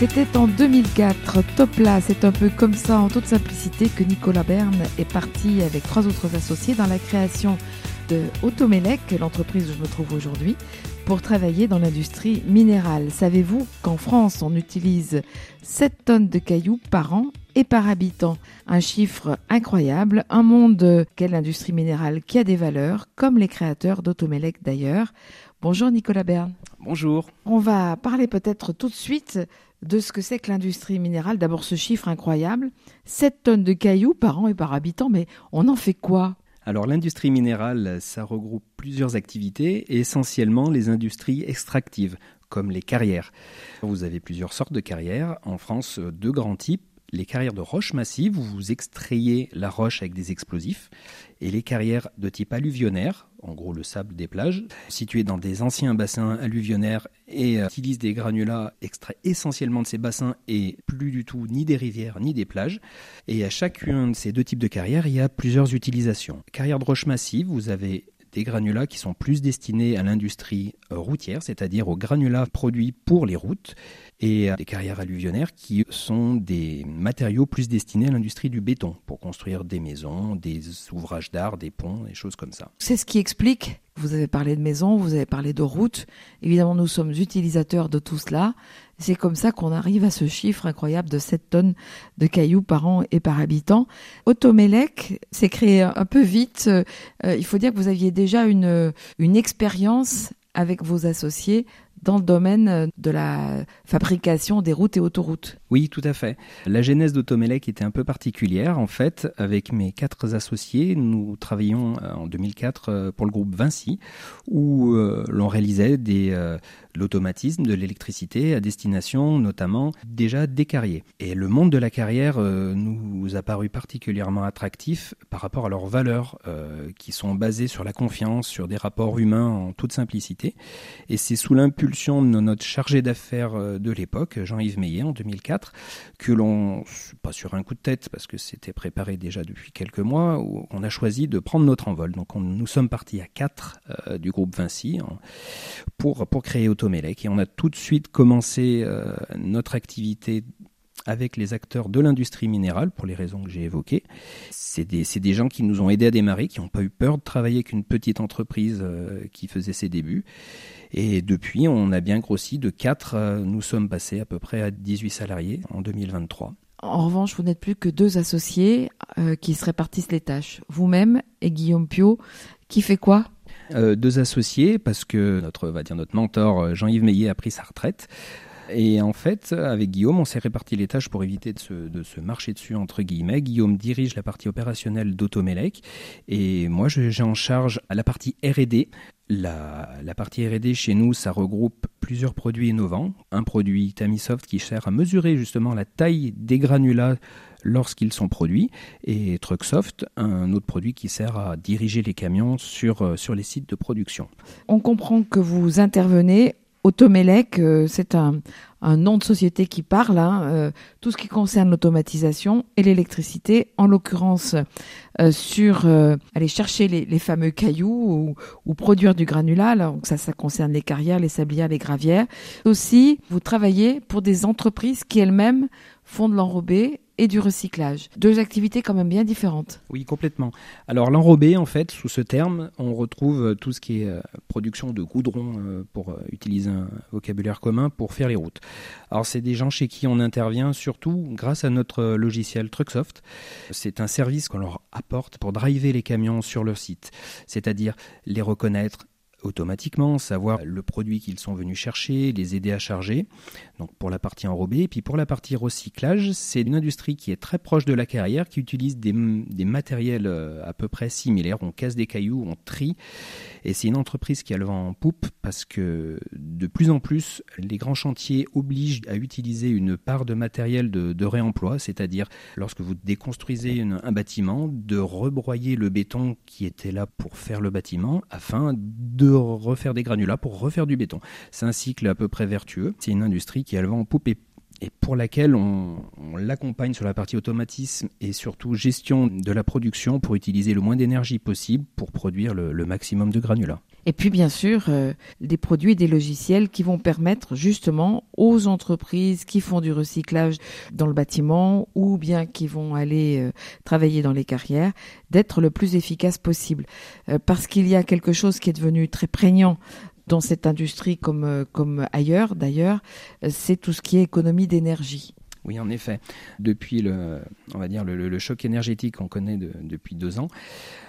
C'était en 2004. Topla, c'est un peu comme ça, en toute simplicité, que Nicolas Berne est parti avec trois autres associés dans la création de Automelec, l'entreprise où je me trouve aujourd'hui, pour travailler dans l'industrie minérale. Savez-vous qu'en France, on utilise 7 tonnes de cailloux par an et par habitant? Un chiffre incroyable, un monde quelle industrie minérale qui a des valeurs, comme les créateurs d'Automelec d'ailleurs. Bonjour Nicolas Berne. Bonjour. On va parler peut-être tout de suite de ce que c'est que l'industrie minérale. D'abord ce chiffre incroyable, 7 tonnes de cailloux par an et par habitant, mais on en fait quoi? Alors l'industrie minérale, ça regroupe plusieurs activités essentiellement les industries extractives, comme les carrières. Vous avez plusieurs sortes de carrières. En France, deux grands types les carrières de roches massives où vous extrayez la roche avec des explosifs et les carrières de type alluvionnaire, en gros le sable des plages, situées dans des anciens bassins alluvionnaires et euh, utilisent des granulats extraits essentiellement de ces bassins et plus du tout ni des rivières ni des plages. Et à chacun de ces deux types de carrières, il y a plusieurs utilisations. Carrière de roches massives, vous avez des granulats qui sont plus destinés à l'industrie euh, routière, c'est-à-dire aux granulats produits pour les routes, et des carrières alluvionnaires qui sont des matériaux plus destinés à l'industrie du béton, pour construire des maisons, des ouvrages d'art, des ponts, des choses comme ça. C'est ce qui explique, vous avez parlé de maisons, vous avez parlé de routes, évidemment nous sommes utilisateurs de tout cela, c'est comme ça qu'on arrive à ce chiffre incroyable de 7 tonnes de cailloux par an et par habitant. Automelec s'est créé un peu vite. Euh, il faut dire que vous aviez déjà une, une expérience avec vos associés dans le domaine de la fabrication des routes et autoroutes. Oui, tout à fait. La genèse d'Automelec était un peu particulière. En fait, avec mes quatre associés, nous travaillions euh, en 2004 euh, pour le groupe Vinci, où euh, l'on réalisait des, l'automatisme de l'électricité à destination notamment déjà des carriers. Et le monde de la carrière nous a paru particulièrement attractif par rapport à leurs valeurs qui sont basées sur la confiance, sur des rapports humains en toute simplicité. Et c'est sous l'impulsion de notre chargé d'affaires de l'époque, Jean-Yves Meillet, en 2004, que l'on, pas sur un coup de tête, parce que c'était préparé déjà depuis quelques mois, où on a choisi de prendre notre envol. Donc nous sommes partis à quatre euh, du groupe Vinci pour, pour créer Automelec. Et on a tout de suite commencé euh, notre activité avec les acteurs de l'industrie minérale, pour les raisons que j'ai évoquées. C'est des, des, gens qui nous ont aidés à démarrer, qui n'ont pas eu peur de travailler avec une petite entreprise qui faisait ses débuts. Et depuis, on a bien grossi de 4, euh, nous sommes passés à peu près à 18 salariés en 2023. En revanche, vous n'êtes plus que deux associés euh, qui se répartissent les tâches. Vous-même et Guillaume Pio, qui fait quoi? Euh, Deux associés, parce que notre, va dire notre mentor Jean-Yves Meillet a pris sa retraite. Et en fait, avec Guillaume, on s'est réparti les tâches pour éviter de se, marcher dessus, entre guillemets. Guillaume dirige la partie opérationnelle d'Automelec et moi, j'ai en charge la partie R&D. La, la, partie R&D chez nous, ça regroupe plusieurs produits innovants. Un produit Tamisoft qui sert à mesurer justement la taille des granulats lorsqu'ils sont produits, et Trucksoft, un autre produit qui sert à diriger les camions sur, euh, sur les sites de production. On comprend que vous intervenez Automelec, euh, c'est un, nom de société qui parle, hein, euh, tout ce qui concerne l'automatisation et l'électricité, en l'occurrence euh, sur aller chercher les, fameux cailloux ou, produire du granulat, donc ça, ça concerne les carrières, les sablières, les gravières. Aussi, vous travaillez pour des entreprises qui elles-mêmes font de l'enrobé et du recyclage. Deux activités quand même bien différentes. Oui, complètement. Alors l'enrobé, en fait, sous ce terme, on retrouve euh, tout ce qui est euh, production de goudron, euh, pour utiliser un vocabulaire commun, pour faire les routes. Alors c'est des gens chez qui on intervient surtout grâce à notre logiciel Trucksoft. C'est un service qu'on leur apporte pour driver les camions sur leur site, c'est-à-dire les reconnaître, automatiquement, savoir le produit qu'ils sont venus chercher, les aider à charger. Donc pour la partie enrobée, et puis pour la partie recyclage, c'est une industrie qui est très proche de la carrière, qui utilise des, des matériels euh, à peu près similaires. On casse des cailloux, on trie, et c'est une entreprise qui a le vent en poupe parce que de plus en plus, les grands chantiers obligent à utiliser une part de matériel de, réemploi, c'est-à-dire lorsque vous déconstruisez un bâtiment, de rebroyer le béton qui était là pour faire le bâtiment afin de refaire des granulats pour refaire du béton. C'est un cycle à peu près vertueux. C'est une industrie qui a le vent en poupe et pour laquelle on, l'accompagne sur la partie automatisme et surtout gestion de la production pour utiliser le moins d'énergie possible pour produire le maximum de granulats. Et puis bien sûr, euh, des produits et des logiciels qui vont permettre justement aux entreprises qui font du recyclage dans le bâtiment ou bien qui vont aller euh, travailler dans les carrières d'être le plus efficace possible. Euh, parce qu'il y a quelque chose qui est devenu très prégnant dans cette industrie comme, comme ailleurs d'ailleurs, c'est tout ce qui est économie d'énergie. Oui, en effet. Depuis le, on va dire le, choc énergétique qu'on connaît de, depuis deux ans,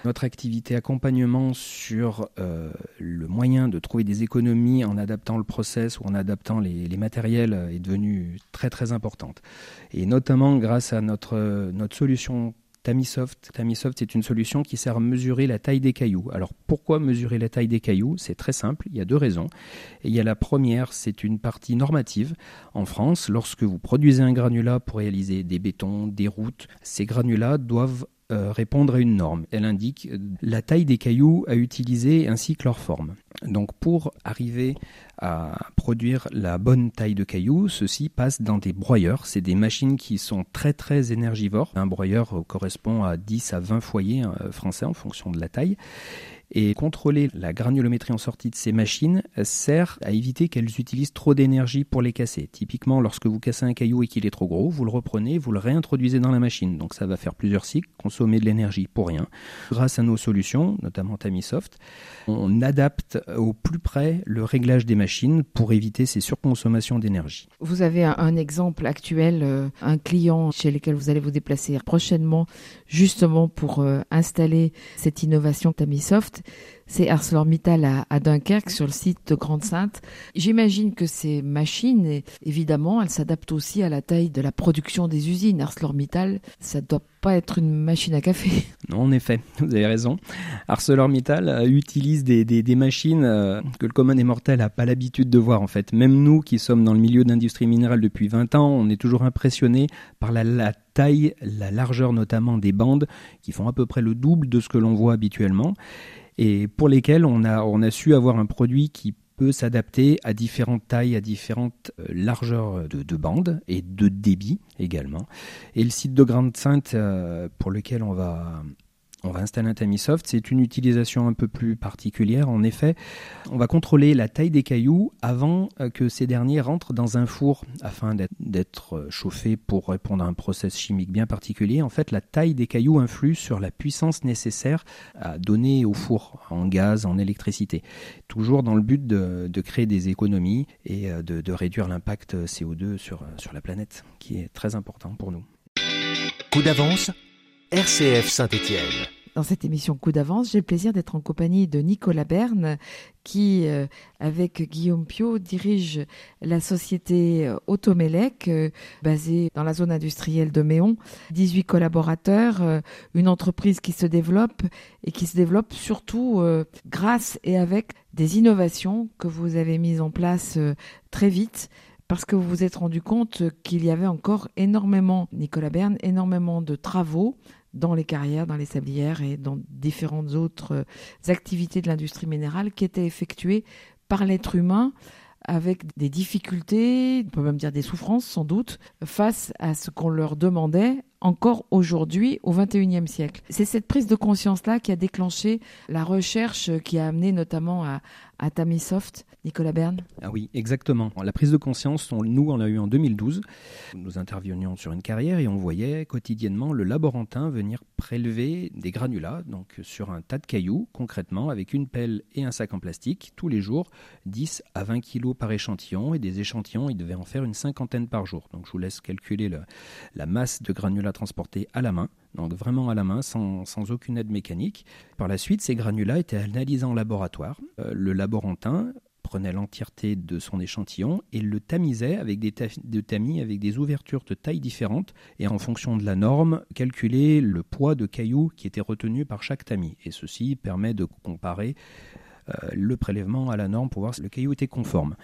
notre activité accompagnement sur euh, le moyen de trouver des économies en adaptant le process ou en adaptant les, les, matériels est devenue très très importante. Et notamment grâce à notre, notre solution Tamisoft. Tamisoft, c'est une solution qui sert à mesurer la taille des cailloux. Alors pourquoi mesurer la taille des cailloux? C'est très simple, il y a deux raisons. Et il y a la première, c'est une partie normative. En France, lorsque vous produisez un granulat pour réaliser des bétons, des routes, ces granulats doivent répondre à une norme. Elle indique la taille des cailloux à utiliser ainsi que leur forme. Donc pour arriver à produire la bonne taille de cailloux, ceci passe dans des broyeurs. C'est des machines qui sont très très énergivores. Un broyeur correspond à 10 à 20 foyers euh, français en fonction de la taille. Et contrôler la granulométrie en sortie de ces machines sert à éviter qu'elles utilisent trop d'énergie pour les casser. Typiquement, lorsque vous cassez un caillou et qu'il est trop gros, vous le reprenez, vous le réintroduisez dans la machine. Donc ça va faire plusieurs cycles, consommer de l'énergie pour rien. Grâce à nos solutions, notamment Tamisoft, on adapte au plus près le réglage des machines pour éviter ces surconsommations d'énergie. Vous avez un, exemple actuel, euh, un client chez lequel vous allez vous déplacer prochainement, justement pour euh, installer cette innovation Tamisoft c'est ArcelorMittal à, Dunkerque sur le site de Grande-Sainte. J'imagine que ces machines, évidemment, elles s'adaptent aussi à la taille de la production des usines. ArcelorMittal, ça doit pas être une machine à café. Non, en effet, vous avez raison. ArcelorMittal euh, utilise des, machines euh, que le commun des mortels n'a pas l'habitude de voir en fait. Même nous qui sommes dans le milieu d'industrie minérale depuis 20 ans, on est toujours impressionné par la taille, la largeur notamment des bandes qui font à peu près le double de ce que l'on voit habituellement et pour lesquels on a, su avoir un produit qui peut s'adapter à différentes tailles, à différentes euh, largeurs de, de bandes et de débit également. Et le site de Grande Sainte euh, pour lequel on va on va installer un Tamisoft, c'est une utilisation un peu plus particulière. En effet, on va contrôler la taille des cailloux avant euh, que ces derniers rentrent dans un four afin d'être euh, chauffés pour répondre à un process chimique bien particulier. En fait, la taille des cailloux influe sur la puissance nécessaire à donner au four en gaz, en électricité. Toujours dans le but de, créer des économies et euh, de, de réduire l'impact CO2 sur, sur la planète, qui est très important pour nous. Coup d'avance RCF Saint-Étienne. Dans cette émission Coup d'avance, j'ai le plaisir d'être en compagnie de Nicolas Berne, qui, euh, avec Guillaume Pio, dirige la société Automelec, euh, basée dans la zone industrielle de Méon. 18 collaborateurs, euh, une entreprise qui se développe et qui se développe surtout euh, grâce et avec des innovations que vous avez mises en place euh, très vite parce que vous vous êtes rendu compte qu'il y avait encore énormément, Nicolas Berne, énormément de travaux dans les carrières, dans les sablières et dans différentes autres activités de l'industrie minérale qui étaient effectuées par l'être humain avec des difficultés, on peut même dire des souffrances sans doute, face à ce qu'on leur demandait encore aujourd'hui au XXIe siècle. C'est cette prise de conscience-là qui a déclenché la recherche qui a amené notamment à, à Tamisoft, Nicolas Berne Ah oui, exactement. La prise de conscience, on, nous, on l'a eu en 2012. Nous intervenions sur une carrière et on voyait quotidiennement le laborantin venir prélever des granulats, donc sur un tas de cailloux, concrètement, avec une pelle et un sac en plastique, tous les jours, 10 à 20 kilos par échantillon, et des échantillons, il devait en faire une cinquantaine par jour. Donc je vous laisse calculer le, la masse de granulats transportés à la main, donc vraiment à la main, sans, aucune aide mécanique. Par la suite, ces granulats étaient analysés en laboratoire. Euh, le laborantin prenait l'entièreté de son échantillon et le tamisait avec des de tamis avec des ouvertures de taille différentes et en fonction de la norme, calculer le poids de cailloux qui était retenu par chaque tamis. Et ceci permet de comparer le prélèvement à la norme pour voir si le caillou était conforme.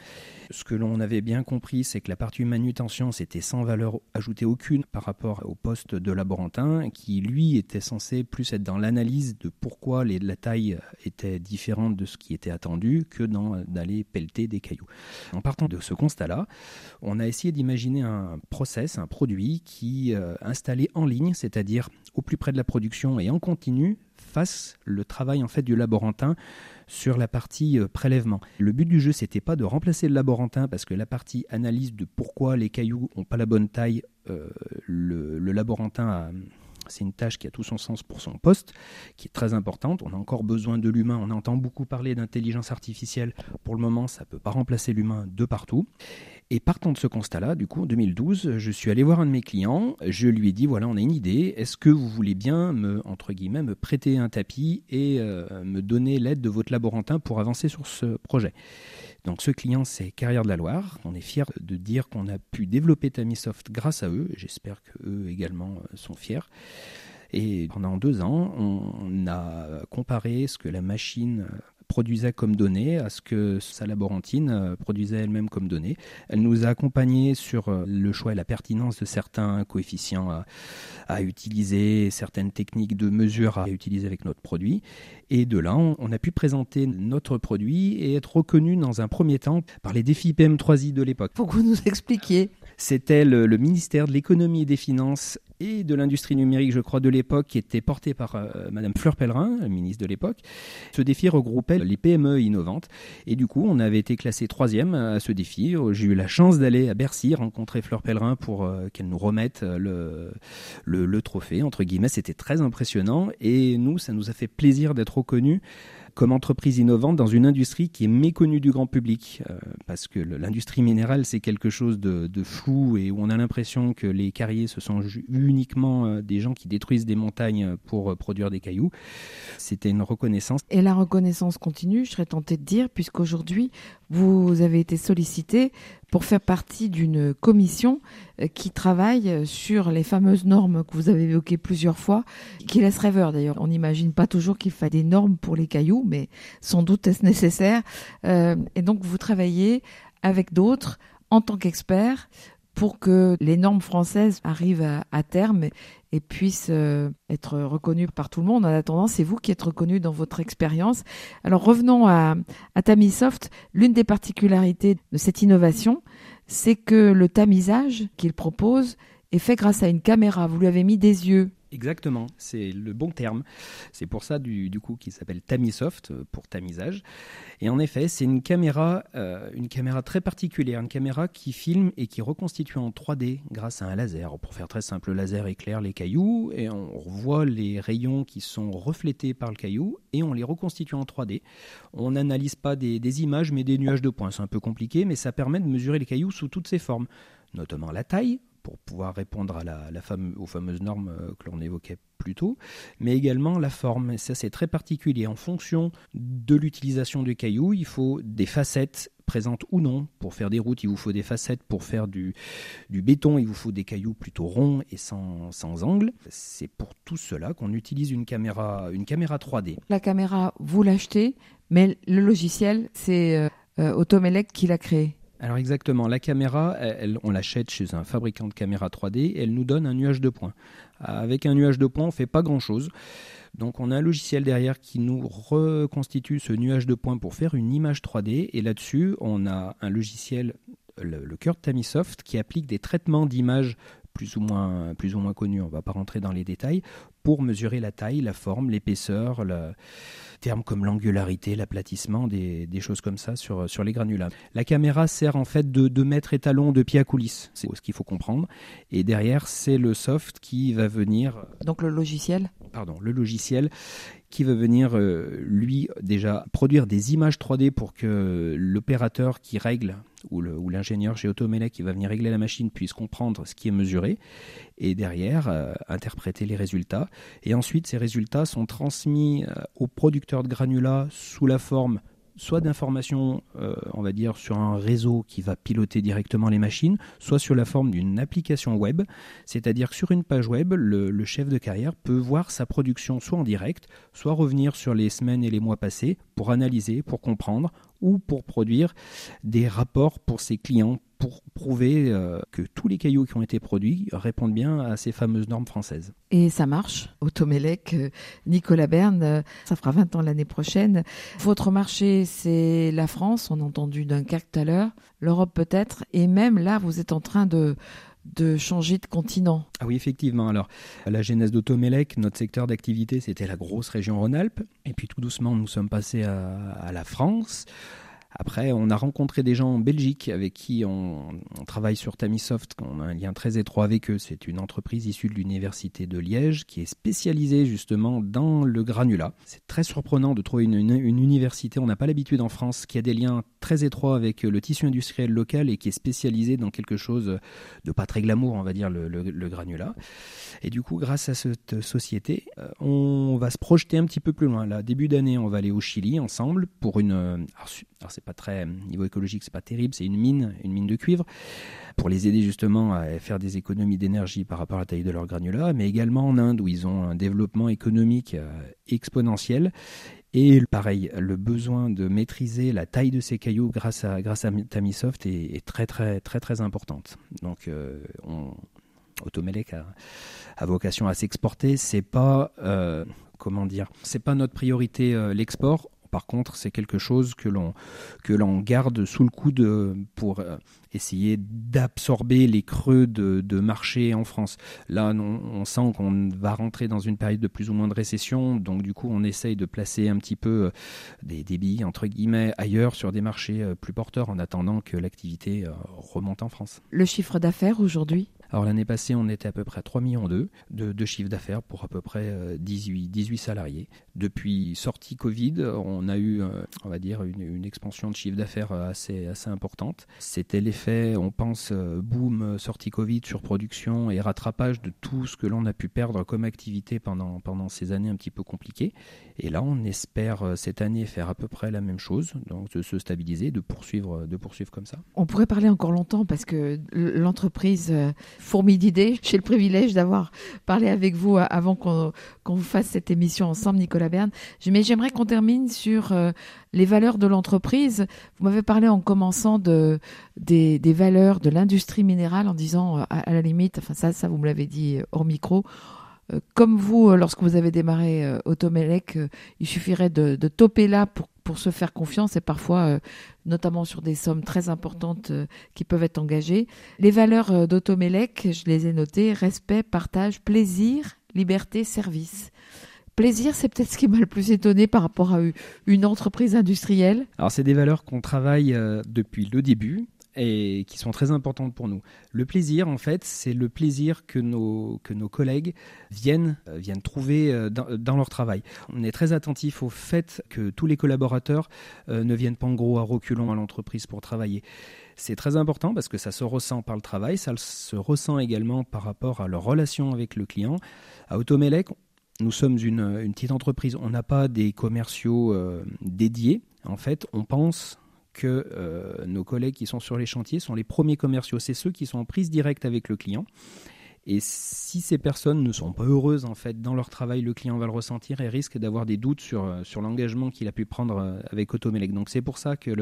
Ce que l'on avait bien compris, c'est que la partie manutention, c'était sans valeur ajoutée aucune par rapport au poste de laborantin, qui lui était censé plus être dans l'analyse de pourquoi la taille était différente de ce qui était attendu que d'aller pelleter des cailloux. En partant de ce constat-là, on a essayé d'imaginer un process, un produit qui euh, installé en ligne, c'est-à-dire au plus près de la production et en continu, fasse le travail en fait du laborantin sur la partie euh, prélèvement. Le but du jeu, c'était pas de remplacer le laborantin parce que la partie analyse de pourquoi les cailloux ont pas la bonne taille, euh, le, le, laborantin a c'est une tâche qui a tout son sens pour son poste, qui est très importante. On a encore besoin de l'humain. On entend beaucoup parler d'intelligence artificielle. Pour le moment, ça ne peut pas remplacer l'humain de partout. Et partant de ce constat-là, du coup, en 2012, je suis allé voir un de mes clients. Je lui ai dit voilà, on a une idée. Est-ce que vous voulez bien me, entre guillemets, me prêter un tapis et euh, me donner l'aide de votre laborantin pour avancer sur ce projet? Donc ce client, c'est Carrière de la Loire. On est fiers de dire qu'on a pu développer Tamisoft grâce à eux. J'espère qu'eux également euh, sont fiers. Et pendant deux ans, on a comparé ce que la machine produisait comme données à ce que sa laborantine euh, produisait elle-même comme données. Elle nous a accompagnés sur euh, le choix et la pertinence de certains coefficients à, utiliser, certaines techniques de mesure à utiliser avec notre produit. Et de là, on, a pu présenter notre produit et être reconnu dans un premier temps par les défis PM3I de l'époque. Pour que vous nous expliquiez. C'était le, le, ministère de l'économie et des finances et de l'industrie numérique, je crois, de l'époque, qui était porté par euh, Madame Fleur Pellerin, ministre de l'époque. Ce défi regroupait les PME innovantes. Et du coup, on avait été classé troisième à ce défi. J'ai eu la chance d'aller à Bercy rencontrer Fleur Pellerin pour euh, qu'elle nous remette le, le, le trophée, entre guillemets. C'était très impressionnant. Et nous, ça nous a fait plaisir d'être reconnus comme entreprise innovante dans une industrie qui est méconnue du grand public, euh, parce que l'industrie minérale, c'est quelque chose de, flou et où on a l'impression que les carriers, ce sont uniquement euh, des gens qui détruisent des montagnes pour euh, produire des cailloux. C'était une reconnaissance. Et la reconnaissance continue, je serais tentée de dire, puisqu'aujourd'hui, vous avez été sollicité pour faire partie d'une commission euh, qui travaille sur les fameuses normes que vous avez évoquées plusieurs fois, qui laissent rêveur d'ailleurs. On n'imagine pas toujours qu'il faille des normes pour les cailloux, mais sans doute est-ce nécessaire. Euh, et donc vous travaillez avec d'autres en tant qu'experts pour que les normes françaises arrivent à, terme et puissent euh, être reconnues par tout le monde. En attendant, c'est vous qui êtes reconnu dans votre expérience. Alors revenons à, à Tamisoft. L'une des particularités de cette innovation, c'est que le tamisage qu'il propose est fait grâce à une caméra. Vous lui avez mis des yeux Exactement, c'est le bon terme. C'est pour ça du, coup qu'il s'appelle Tamisoft euh, pour tamisage. Et en effet, c'est une caméra, euh, une caméra très particulière, une caméra qui filme et qui reconstitue en 3D grâce à un laser. Pour faire très simple, le laser éclaire les cailloux et on voit les rayons qui sont reflétés par le caillou et on les reconstitue en 3D. On n'analyse pas des, des images mais des nuages de points. C'est un peu compliqué, mais ça permet de mesurer les cailloux sous toutes ses formes, notamment la taille, pour pouvoir répondre à la, aux fameuses normes euh, que l'on évoquait plus tôt, mais également la forme. Ça, c'est très particulier. En fonction de l'utilisation du caillou, il faut des facettes présentes ou non. Pour faire des routes, il vous faut des facettes. Pour faire du, du béton, il vous faut des cailloux plutôt ronds et sans, sans angle. C'est pour tout cela qu'on utilise une caméra, une caméra 3D. La caméra, vous l'achetez, mais le logiciel, c'est euh, euh Automelec qui l'a créé. Alors exactement, la caméra, on l'achète chez un fabricant de caméras 3D et elle nous donne un nuage de points. Avec un nuage de points, on ne fait pas grand-chose. Donc on a un logiciel derrière qui nous reconstitue ce nuage de points pour faire une image 3D et là-dessus, on a un logiciel, le, le cœur de Tamisoft, qui applique des traitements d'images plus ou moins, plus ou moins connus, on ne va pas rentrer dans les détails, pour mesurer la taille, la forme, l'épaisseur, le termes comme l'angularité, l'aplatissement, des, des, choses comme ça sur, sur les granulats. La caméra sert en fait de, de maître étalon de pied à coulisses, c'est ce qu'il faut comprendre. Et derrière, c'est le soft qui va venir. Donc le logiciel Pardon, le logiciel qui va venir, euh, lui, déjà produire des images 3D pour que l'opérateur qui règle où l'ingénieur chez Automelec qui va venir régler la machine puisse comprendre ce qui est mesuré et derrière euh, interpréter les résultats. Et ensuite, ces résultats sont transmis euh, au producteur de granulats sous la forme soit d'informations, euh, on va dire, sur un réseau qui va piloter directement les machines, soit sur la forme d'une application web. C'est-à-dire que sur une page web, le, chef de carrière peut voir sa production soit en direct, soit revenir sur les semaines et les mois passés pour analyser, pour comprendre ou pour produire des rapports pour ses clients pour prouver euh, que tous les cailloux qui ont été produits répondent bien à ces fameuses normes françaises. Et ça marche. Automélec, euh, Nicolas Berne, euh, ça fera 20 ans l'année prochaine. Votre marché, c'est la France, on a entendu Dunkerque tout à l'heure, l'Europe peut-être, et même là, vous êtes en train de de changer de continent. Ah oui, effectivement. Alors, la genèse d'Automélec, notre secteur d'activité, c'était la grosse région Rhône-Alpes. Et puis tout doucement, nous sommes passés à la France. Après, on a rencontré des gens en Belgique avec qui on, travaille sur Tamisoft, on a un lien très étroit avec eux. C'est une entreprise issue de l'université de Liège qui est spécialisée justement dans le granulat. C'est très surprenant de trouver une, université, on n'a pas l'habitude en France, qui a des liens très étroits avec le tissu industriel local et qui est spécialisée dans quelque chose de pas très glamour, on va dire, le, le granulat. Et du coup, grâce à cette société, euh, on va se projeter un petit peu plus loin. Là, début d'année, on va aller au Chili ensemble pour une. Alors, c'est pas très niveau écologique, c'est pas terrible, c'est une mine, une mine de cuivre, pour les aider justement à faire des économies d'énergie par rapport à la taille de leur granulat, mais également en Inde où ils ont un développement économique euh, exponentiel. Et pareil, le besoin de maîtriser la taille de ces cailloux grâce à, grâce à Tamisoft est, très très très très importante. Donc euh, on, Automelec a, vocation à s'exporter. C'est pas euh, comment dire, c'est pas notre priorité l'export. Par contre, c'est quelque chose que l'on que l'on garde sous le coude pour euh, essayer d'absorber les creux de, marché en France. Là, on, sent qu'on va rentrer dans une période de plus ou moins de récession, donc du coup, on essaye de placer un petit peu euh, des débits entre guillemets ailleurs sur des marchés euh, plus porteurs en attendant que l'activité remonte en France. Le chiffre d'affaires aujourd'hui? Alors l'année passée, on était à peu près 3 millions de, de chiffre d'affaires pour à peu près 18, 18 salariés. Depuis sortie Covid, on a eu, euh, on va dire, une, expansion de chiffre d'affaires assez, assez importante. C'était l'effet, on pense, euh, boom, sortie Covid, surproduction et rattrapage de tout ce que l'on a pu perdre comme activité pendant, pendant ces années un petit peu compliquées. Et là, on espère euh, cette année faire à peu près la même chose, donc de se stabiliser, de poursuivre, de poursuivre comme ça. On pourrait parler encore longtemps parce que l'entreprise fourmille d'idées. J'ai le privilège d'avoir parlé avec vous avant qu'on vous fasse cette émission ensemble, Nicolas Berne. Mais j'aimerais qu'on termine sur euh, les valeurs de l'entreprise. Vous m'avez parlé en commençant de, des, valeurs de l'industrie minérale en disant, euh, à, la limite, enfin ça, ça vous me l'avez dit hors micro, euh, comme vous, lorsque vous avez démarré Automelec, il suffirait de, de toper là pour se faire confiance et parfois, euh, notamment sur des sommes très importantes euh, qui peuvent être engagées. Les valeurs euh, d'Automélec, je les ai notées, respect, partage, plaisir, liberté, service. Plaisir, c'est peut-être ce qui m'a le plus étonné par rapport à une entreprise industrielle. Alors, c'est des valeurs qu'on travaille depuis le début et qui sont très importantes pour nous. Le plaisir, en fait, c'est le plaisir que nos, que nos collègues viennent, euh, viennent trouver euh, dans, leur travail. On est très attentif au fait que tous les collaborateurs euh, ne viennent pas en gros à reculons à l'entreprise pour travailler. C'est très important parce que ça se ressent par le travail, ça se ressent également par rapport à leur relation avec le client. À Automelec, nous sommes une, une petite entreprise, on n'a pas des commerciaux dédiés. En fait, on pense que euh, nos collègues qui sont sur les chantiers sont les premiers commerciaux. C'est ceux qui sont en prise directe avec le client. Et si ces personnes ne sont pas heureuses en fait dans leur travail, le client va le ressentir et risque d'avoir des doutes sur, euh, sur l'engagement qu'il a pu prendre euh, avec Automelec. Donc c'est pour ça que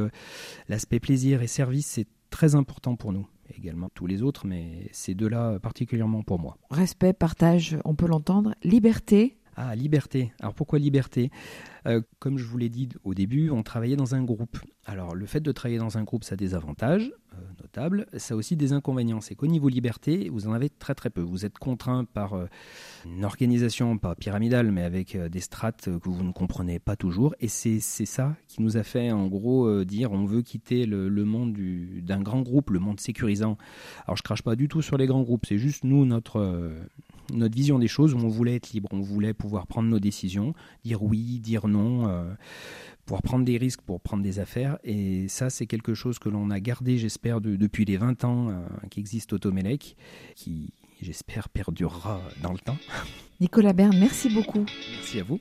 l'aspect plaisir et service, c'est très important pour nous. Également tous les autres, mais ces deux-là particulièrement pour moi. Respect, partage, on peut l'entendre. Liberté, ah, liberté. Alors pourquoi liberté? Euh, Comme je vous l'ai dit au début, on travaillait dans un groupe. Alors le fait de travailler dans un groupe, ça a des avantages euh, notables, ça a aussi des inconvénients. C'est qu'au niveau liberté, vous en avez très très peu. Vous êtes contraint par euh, une organisation, pas pyramidale, mais avec des strates que vous ne comprenez pas toujours. Et c'est ça qui nous a fait en gros dire on veut quitter le, monde d'un grand groupe, le monde sécurisant. Alors je crache pas du tout sur les grands groupes, c'est juste nous, notre notre vision des choses où on voulait être libre, on voulait pouvoir prendre nos décisions, dire oui, dire non, euh, pouvoir prendre des risques pour prendre des affaires. Et ça, c'est quelque chose que l'on a gardé, j'espère, depuis les 20 ans euh, qu'existe Automelec, qui, j'espère, perdurera dans le temps. Nicolas Bern, merci beaucoup. Merci à vous.